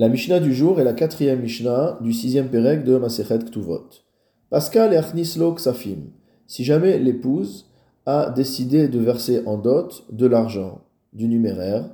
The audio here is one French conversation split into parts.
La Mishnah du jour est la quatrième Mishnah du sixième Pérec de Masechet Ktuvot. Pascal et Achnislo Ksafim. Si jamais l'épouse a décidé de verser en dot de l'argent, du numéraire,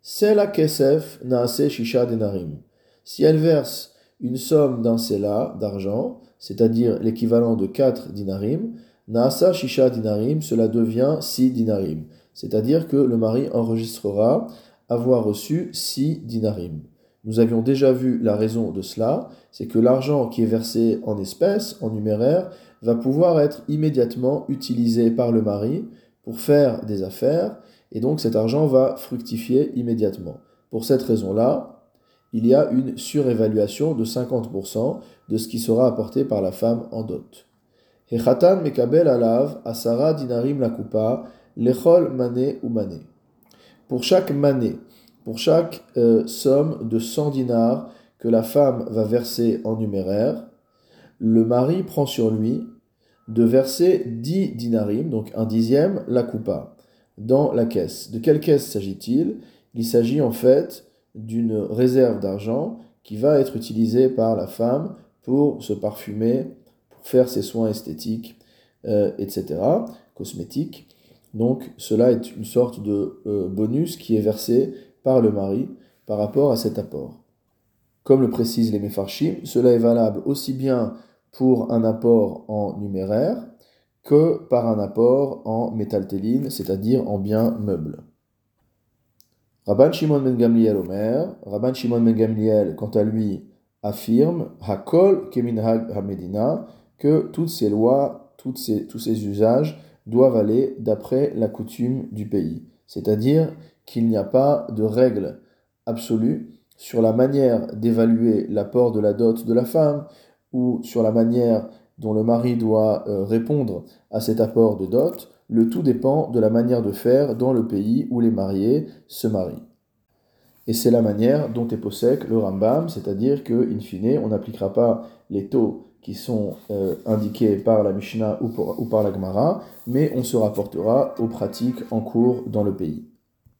c'est la Kesef Naase Shisha Denarim. Si elle verse une somme d'un Sela d'argent, c'est-à-dire l'équivalent de 4 dinarim, Naasa Shisha Dinarim, cela devient 6 dinarim. C'est-à-dire que le mari enregistrera avoir reçu 6 dinarim. Nous avions déjà vu la raison de cela, c'est que l'argent qui est versé en espèces, en numéraire, va pouvoir être immédiatement utilisé par le mari pour faire des affaires, et donc cet argent va fructifier immédiatement. Pour cette raison-là, il y a une surévaluation de 50% de ce qui sera apporté par la femme en dot. Hechatan mekabel alav asara dinarim la coupa lechol mané ou mané. Pour chaque mané, pour chaque euh, somme de 100 dinars que la femme va verser en numéraire, le mari prend sur lui de verser 10 dinarim, donc un dixième, la coupa, dans la caisse. De quelle caisse s'agit-il? Il, s'agit en fait d'une réserve d'argent qui va être utilisée par la femme pour se parfumer, pour faire ses soins esthétiques, euh, etc., cosmétiques. Donc cela est une sorte de euh, bonus qui est versé par le mari par rapport à cet apport. Comme le précisent les Mefarshim, cela est valable aussi bien pour un apport en numéraire que par un apport en métaltéline, c'est-à-dire en biens meubles. Rabban Shimon ben Gamliel Omer, Rabban Shimon ben Gamliel, quant à lui, affirme Hakol Keminhag Hamedina, que toutes ces lois, toutes tous ces usages doivent aller d'après la coutume du pays. C'est-à-dire qu'il n'y a pas de règle absolue sur la manière d'évaluer l'apport de la dot de la femme ou sur la manière dont le mari doit euh, répondre à cet apport de dot. Le tout dépend de la manière de faire dans le pays où les mariés se marient. Et c'est la manière dont est possèque le Rambam, c'est-à-dire que, in fine, on n'appliquera pas les taux qui sont euh, indiqués par la Mishnah ou, par la Gemara, mais on se rapportera aux pratiques en cours dans le pays.